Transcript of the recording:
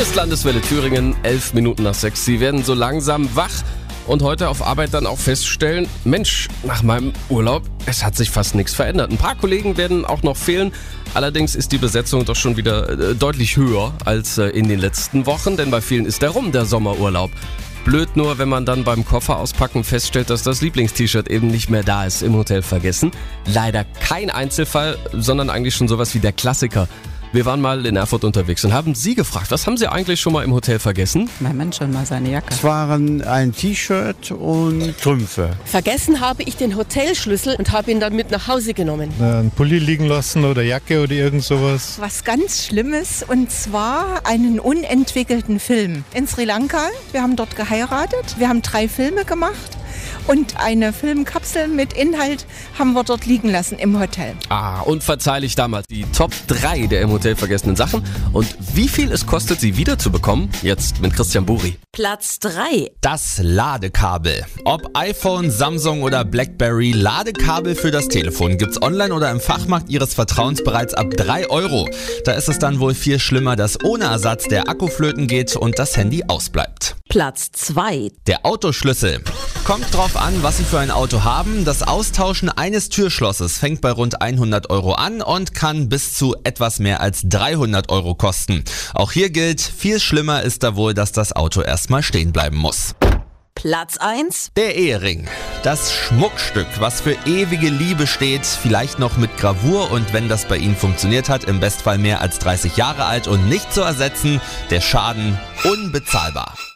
Hier ist Landeswelle Thüringen, elf Minuten nach sechs. Sie werden so langsam wach und heute auf Arbeit dann auch feststellen, Mensch, nach meinem Urlaub, es hat sich fast nichts verändert. Ein paar Kollegen werden auch noch fehlen. Allerdings ist die Besetzung doch schon wieder äh, deutlich höher als äh, in den letzten Wochen, denn bei vielen ist der rum der Sommerurlaub. Blöd nur, wenn man dann beim Koffer auspacken feststellt, dass das Lieblingst-T-Shirt eben nicht mehr da ist, im Hotel vergessen. Leider kein Einzelfall, sondern eigentlich schon sowas wie der Klassiker. Wir waren mal in Erfurt unterwegs und haben Sie gefragt, was haben Sie eigentlich schon mal im Hotel vergessen? Mein Mann schon mal seine Jacke. Es waren ein T-Shirt und Trümpfe. Vergessen habe ich den Hotelschlüssel und habe ihn dann mit nach Hause genommen. Einen Pulli liegen lassen oder Jacke oder irgend sowas. Was ganz Schlimmes und zwar einen unentwickelten Film in Sri Lanka. Wir haben dort geheiratet. Wir haben drei Filme gemacht. Und eine Filmkapsel mit Inhalt haben wir dort liegen lassen im Hotel. Ah, unverzeihlich damals. Die Top 3 der im Hotel vergessenen Sachen. Und wie viel es kostet, sie wiederzubekommen? Jetzt mit Christian Buri. Platz 3. Das Ladekabel. Ob iPhone, Samsung oder Blackberry, Ladekabel für das Telefon gibt's online oder im Fachmarkt Ihres Vertrauens bereits ab 3 Euro. Da ist es dann wohl viel schlimmer, dass ohne Ersatz der Akku flöten geht und das Handy ausbleibt. Platz 2. Der Autoschlüssel. Kommt drauf an, was Sie für ein Auto haben. Das Austauschen eines Türschlosses fängt bei rund 100 Euro an und kann bis zu etwas mehr als 300 Euro kosten. Auch hier gilt, viel schlimmer ist da wohl, dass das Auto erstmal stehen bleiben muss. Platz 1. Der Ehering. Das Schmuckstück, was für ewige Liebe steht, vielleicht noch mit Gravur und wenn das bei Ihnen funktioniert hat, im Bestfall mehr als 30 Jahre alt und nicht zu ersetzen, der Schaden unbezahlbar.